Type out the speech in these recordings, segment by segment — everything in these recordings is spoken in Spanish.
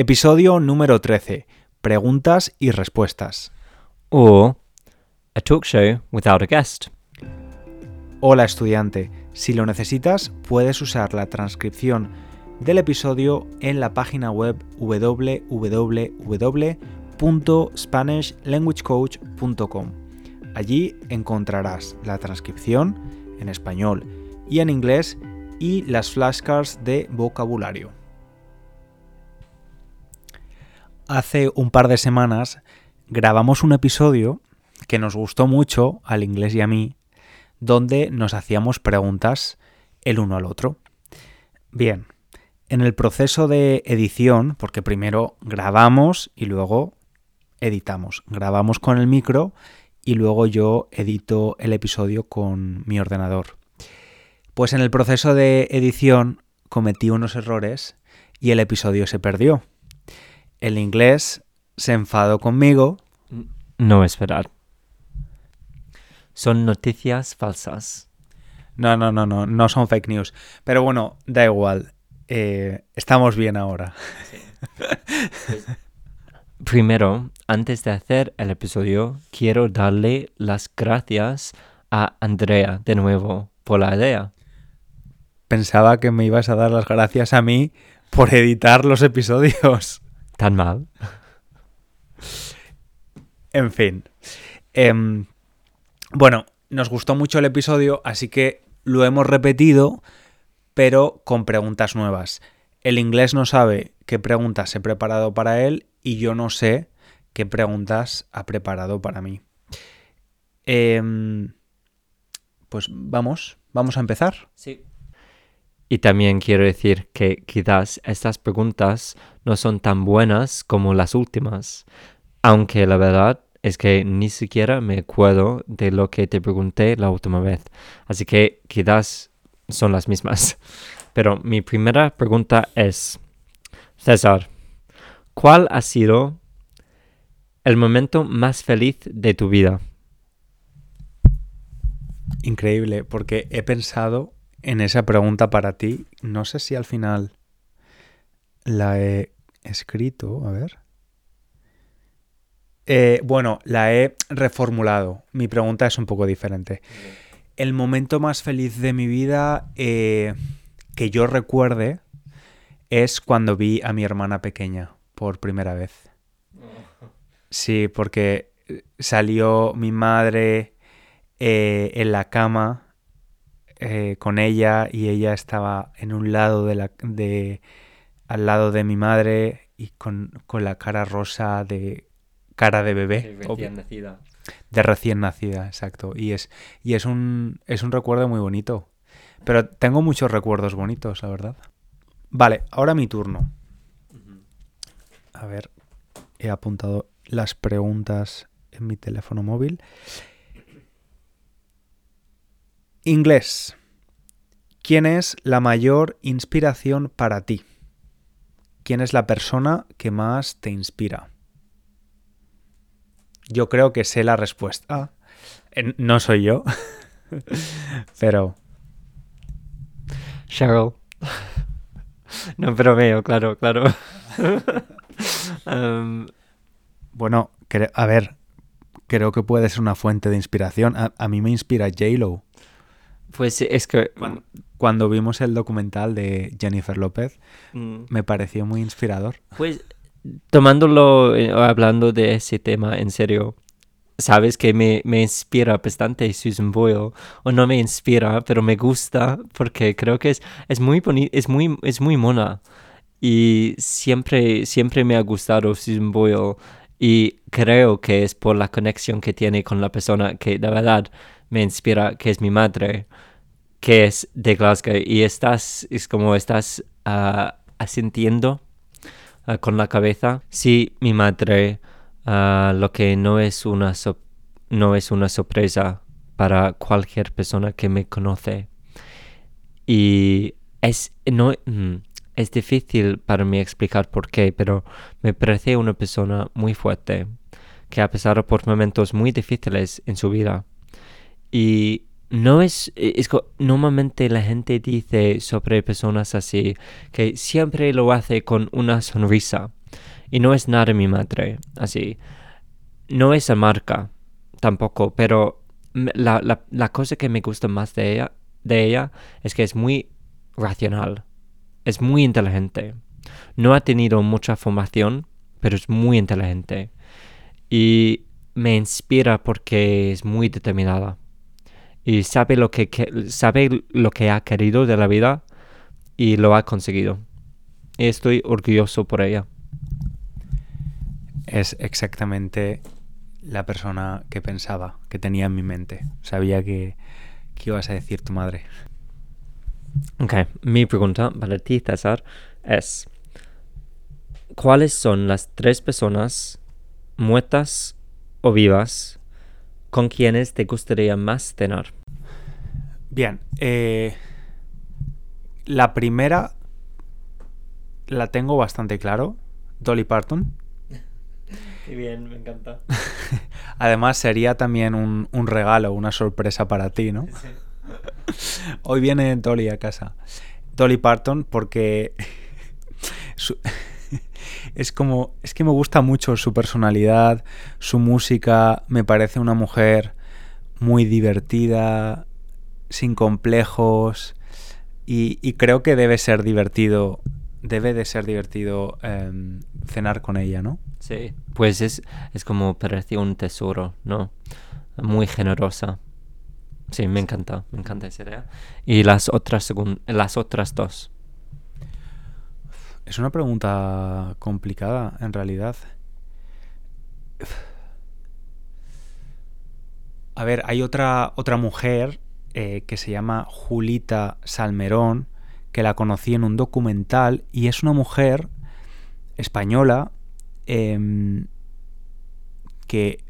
Episodio número 13. Preguntas y respuestas. Or a talk show without a guest. Hola estudiante, si lo necesitas puedes usar la transcripción del episodio en la página web www.spanishlanguagecoach.com. Allí encontrarás la transcripción en español y en inglés y las flashcards de vocabulario. Hace un par de semanas grabamos un episodio que nos gustó mucho al inglés y a mí, donde nos hacíamos preguntas el uno al otro. Bien, en el proceso de edición, porque primero grabamos y luego editamos. Grabamos con el micro y luego yo edito el episodio con mi ordenador. Pues en el proceso de edición cometí unos errores y el episodio se perdió. El inglés se enfadó conmigo. No es verdad. Son noticias falsas. No, no, no, no, no son fake news. Pero bueno, da igual. Eh, estamos bien ahora. Primero, antes de hacer el episodio, quiero darle las gracias a Andrea de nuevo por la idea. Pensaba que me ibas a dar las gracias a mí por editar los episodios. ¿Tan mal? En fin. Em, bueno, nos gustó mucho el episodio, así que lo hemos repetido, pero con preguntas nuevas. El inglés no sabe qué preguntas he preparado para él y yo no sé qué preguntas ha preparado para mí. Em, pues vamos, vamos a empezar. Sí. Y también quiero decir que quizás estas preguntas no son tan buenas como las últimas, aunque la verdad es que ni siquiera me acuerdo de lo que te pregunté la última vez, así que quizás son las mismas. Pero mi primera pregunta es, César, ¿cuál ha sido el momento más feliz de tu vida? Increíble, porque he pensado en esa pregunta para ti. No sé si al final la he escrito, a ver. Eh, bueno, la he reformulado. Mi pregunta es un poco diferente. El momento más feliz de mi vida eh, que yo recuerde es cuando vi a mi hermana pequeña por primera vez. Sí, porque salió mi madre eh, en la cama eh, con ella y ella estaba en un lado de la de al lado de mi madre y con, la cara rosa de cara de bebé. De recién nacida. De recién nacida exacto. Y es y es un es un recuerdo muy bonito. Pero tengo muchos recuerdos bonitos la verdad. Vale ahora mi turno. A ver he apuntado las preguntas en mi teléfono móvil Inglés. ¿Quién es la mayor inspiración para ti? ¿Quién es la persona que más te inspira? Yo creo que sé la respuesta. Eh, No soy yo, pero... Cheryl. No, pero veo, claro, claro. Um, Bueno, a ver, creo que puede ser una fuente de inspiración. A, a mí me inspira J-Lo. Pues es que... Cuando vimos el documental de Jennifer López, mm, me pareció muy inspirador. Pues tomándolo, eh, hablando de ese tema en serio, sabes que me, me inspira bastante Susan Boyle, o no me inspira, pero me gusta porque creo que es, es muy bonita, es muy, es muy mona. Y siempre, siempre me ha gustado Susan Boyle y creo que es por la conexión que tiene con la persona que de verdad me inspira, que es mi madre, que es de Glasgow. Y estás, es como estás ah, asintiendo ah, con la cabeza. Sí, mi madre, ah, lo que no es una no es una sorpresa para cualquier persona que me conoce. Y es no mm, es difícil para mí explicar por qué, pero me parece una persona muy fuerte que ha pasado por momentos muy difíciles en su vida. Y no es, es co- normalmente la gente dice sobre personas así que siempre lo hace con una sonrisa. Y no es nada mi madre, así. No es la marca tampoco, pero la, la, la cosa que me gusta más de ella, de ella es que es muy racional, es muy inteligente. No ha tenido mucha formación, pero es muy inteligente. Y me inspira porque es muy determinada. Y sabe lo que, sabe lo que ha querido de la vida y lo ha conseguido. Y estoy orgulloso por ella. Es exactamente la persona que pensaba, que tenía en mi mente. Sabía que, que ibas a decir tu madre. Ok, mi pregunta para ti, César, es, ¿cuáles son las tres personas muertas o vivas con quienes te gustaría más cenar? Bien, eh, la primera la tengo bastante claro, Dolly Parton. Qué bien, me encanta. Además sería también un, un, regalo, una sorpresa para ti, ¿no? Sí. Hoy viene Dolly a casa. Dolly Parton porque su, es como es que me gusta mucho su personalidad, su música, me parece una mujer muy divertida, sin complejos y, y creo que debe ser divertido, debe de ser divertido eh, cenar con ella, ¿no? Sí, pues es, es como parecía un tesoro, ¿no? Muy generosa. Sí, me encanta, me encanta esa idea. ¿Y las otras, las otras dos? Es una pregunta complicada, en realidad. A ver, hay otra, otra mujer eh, que se llama Julita Salmerón, que la conocí en un documental, y es una mujer española eh, que,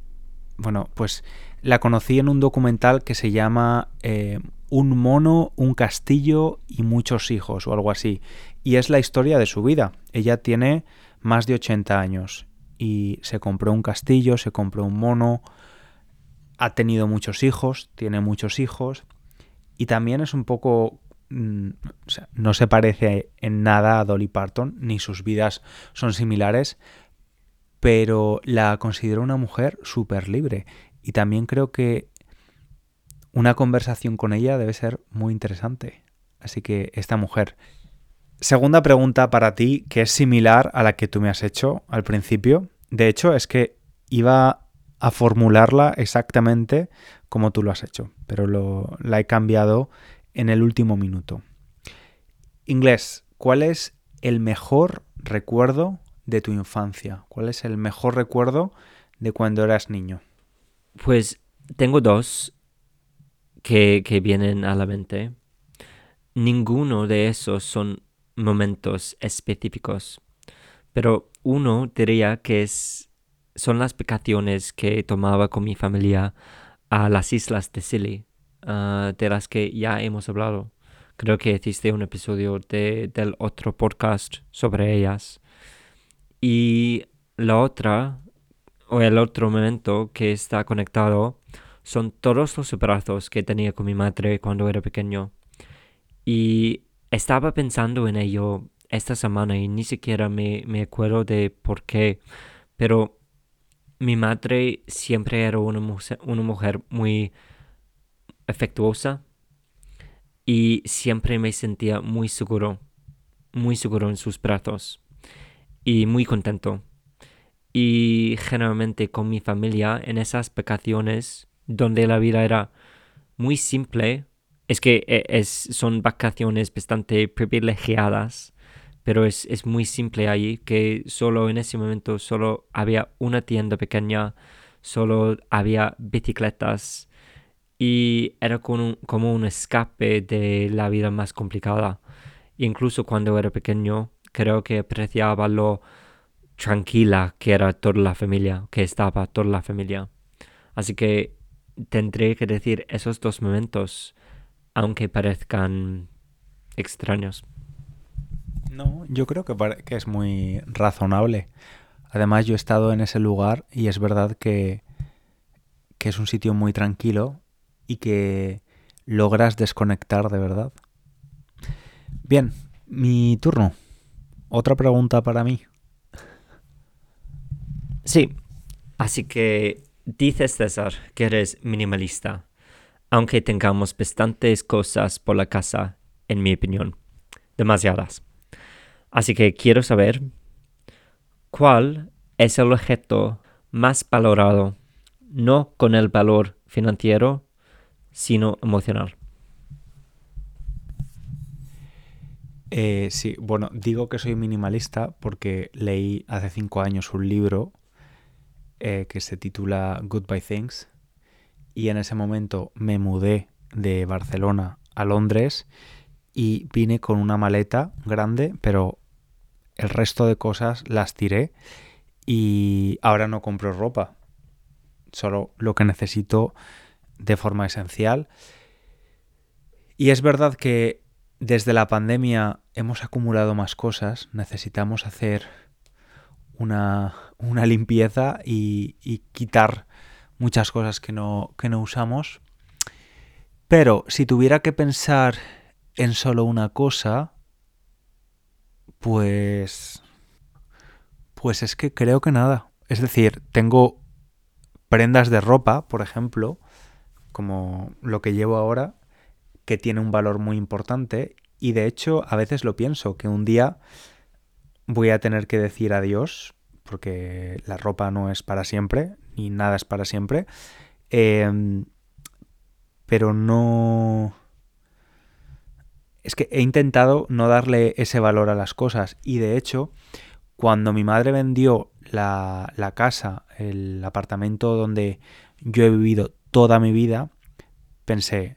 bueno, pues la conocí en un documental que se llama eh, Un mono, un castillo y muchos hijos o algo así. Y es la historia de su vida. Ella tiene más de 80 años y se compró un castillo, se compró un mono, ha tenido muchos hijos, tiene muchos hijos y también es un poco... Mm, o sea, no se parece en nada a Dolly Parton, ni sus vidas son similares, pero la considero una mujer súper libre y también creo que una conversación con ella debe ser muy interesante. Así que esta mujer. Segunda pregunta para ti, que es similar a la que tú me has hecho al principio. De hecho, es que iba a formularla exactamente como tú lo has hecho, pero lo, la he cambiado en el último minuto. Inglés, ¿cuál es el mejor recuerdo de tu infancia? ¿Cuál es el mejor recuerdo de cuando eras niño? Pues tengo dos que, que vienen a la mente. Ninguno de esos son momentos específicos, pero uno diría que es, son las vacaciones que tomaba con mi familia a las islas de Scilly, uh, de las que ya hemos hablado. Creo que hiciste un episodio de, del otro podcast sobre ellas. Y la otra o el otro momento que está conectado son todos los abrazos que tenía con mi madre cuando era pequeño. Y estaba pensando en ello esta semana y ni siquiera me, me acuerdo de por qué, pero mi madre siempre era una mujer, una mujer muy afectuosa y siempre me sentía muy seguro, muy seguro en sus brazos y muy contento y generalmente con mi familia en esas vacaciones donde la vida era muy simple. Es que e, es, son vacaciones bastante privilegiadas, pero es, es muy simple ahí que solo en ese momento solo había una tienda pequeña, solo había bicicletas y era como un, como un escape de la vida más complicada. Incluso cuando era pequeño, creo que apreciaba lo tranquila que era toda la familia, que estaba toda la familia. Así que tendré que decir esos dos momentos, aunque parezcan extraños. No, yo creo que, que es muy razonable. Además, yo he estado en ese lugar y es verdad que, que es un sitio muy tranquilo y que logras desconectar de verdad. Bien, mi turno. Otra pregunta para mí. Sí, así que dices César que eres minimalista, aunque tengamos bastantes cosas por la casa, en mi opinión, demasiadas. Así que quiero saber cuál es el objeto más valorado, no con el valor financiero, sino emocional. Eh, sí, bueno, digo que soy minimalista porque leí hace cinco años un libro eh, que se titula Goodbye Things y en ese momento me mudé de Barcelona a Londres y vine con una maleta grande, pero el resto de cosas las tiré y ahora no compro ropa, solo lo que necesito de forma esencial. Y es verdad que desde la pandemia hemos acumulado más cosas, necesitamos hacer una, una limpieza y, y, quitar muchas cosas que no, que no usamos. Pero si tuviera que pensar en solo una cosa, pues... Pues es que creo que nada. Es decir, tengo prendas de ropa, por ejemplo, como lo que llevo ahora, que tiene un valor muy importante y de hecho a veces lo pienso, que un día voy a tener que decir adiós, porque la ropa no es para siempre, ni nada es para siempre, eh, pero no... Es que he intentado no darle ese valor a las cosas y de hecho cuando mi madre vendió la, la casa, el apartamento donde yo he vivido toda mi vida, pensé,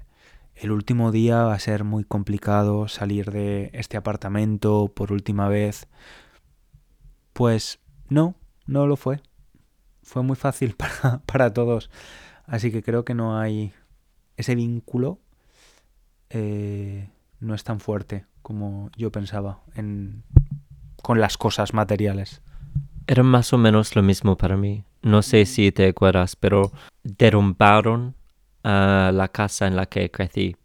el último día va a ser muy complicado salir de este apartamento por última vez. Pues no, no lo fue. Fue muy fácil para, para todos. Así que creo que no hay ese vínculo. Eh, no es tan fuerte como yo pensaba en, con las cosas materiales. Era más o menos lo mismo para mí. No sé si te acuerdas, pero derrumbaron a la casa en la que crecí.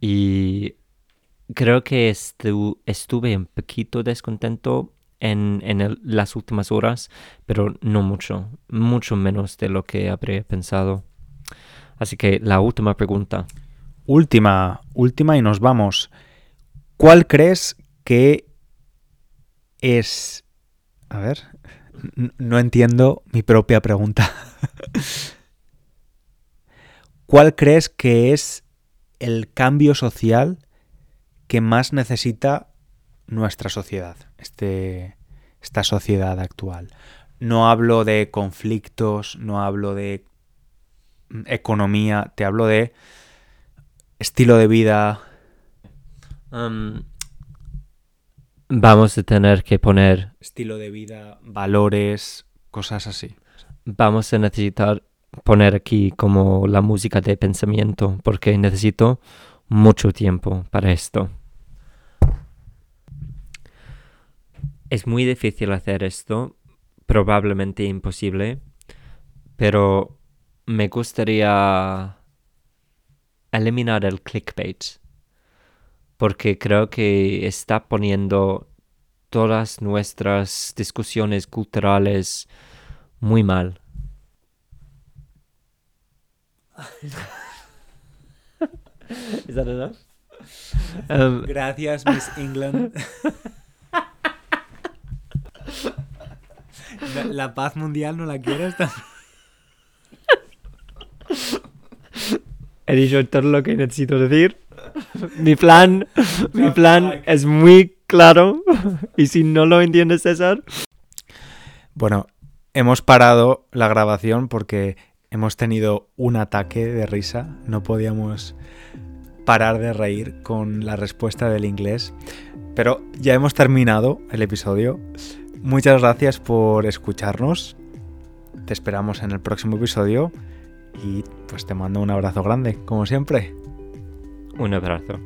Y creo que estu estuve un poquito descontento en, las últimas horas, pero no mucho, mucho menos de lo que habría pensado. Así que la última pregunta. Última, última y nos vamos. ¿Cuál crees que es... A ver, no entiendo mi propia pregunta. ¿Cuál crees que es el cambio social que más necesita nuestra sociedad, este, esta sociedad actual? No hablo de conflictos, no hablo de economía, te hablo de estilo de vida. Um, vamos a tener que poner estilo de vida, valores, cosas así. Vamos a necesitar poner aquí como la música de pensamiento porque necesito mucho tiempo para esto. Es muy difícil hacer esto, probablemente imposible, pero me gustaría eliminar el clickbait porque creo que está poniendo todas nuestras discusiones culturales muy mal. Is that enough? Um, Gracias, Miss England. la, la, paz mundial no la quieres. He dicho todo lo que necesito decir. mi plan, mi plan es muy claro. Y si no lo entiendes, César. Bueno, hemos parado la grabación porque hemos tenido un ataque de risa. No podíamos parar de reír con la respuesta del inglés. Pero ya hemos terminado el episodio. Muchas gracias por escucharnos. Te esperamos en el próximo episodio y pues te mando un abrazo grande, como siempre. Un abrazo.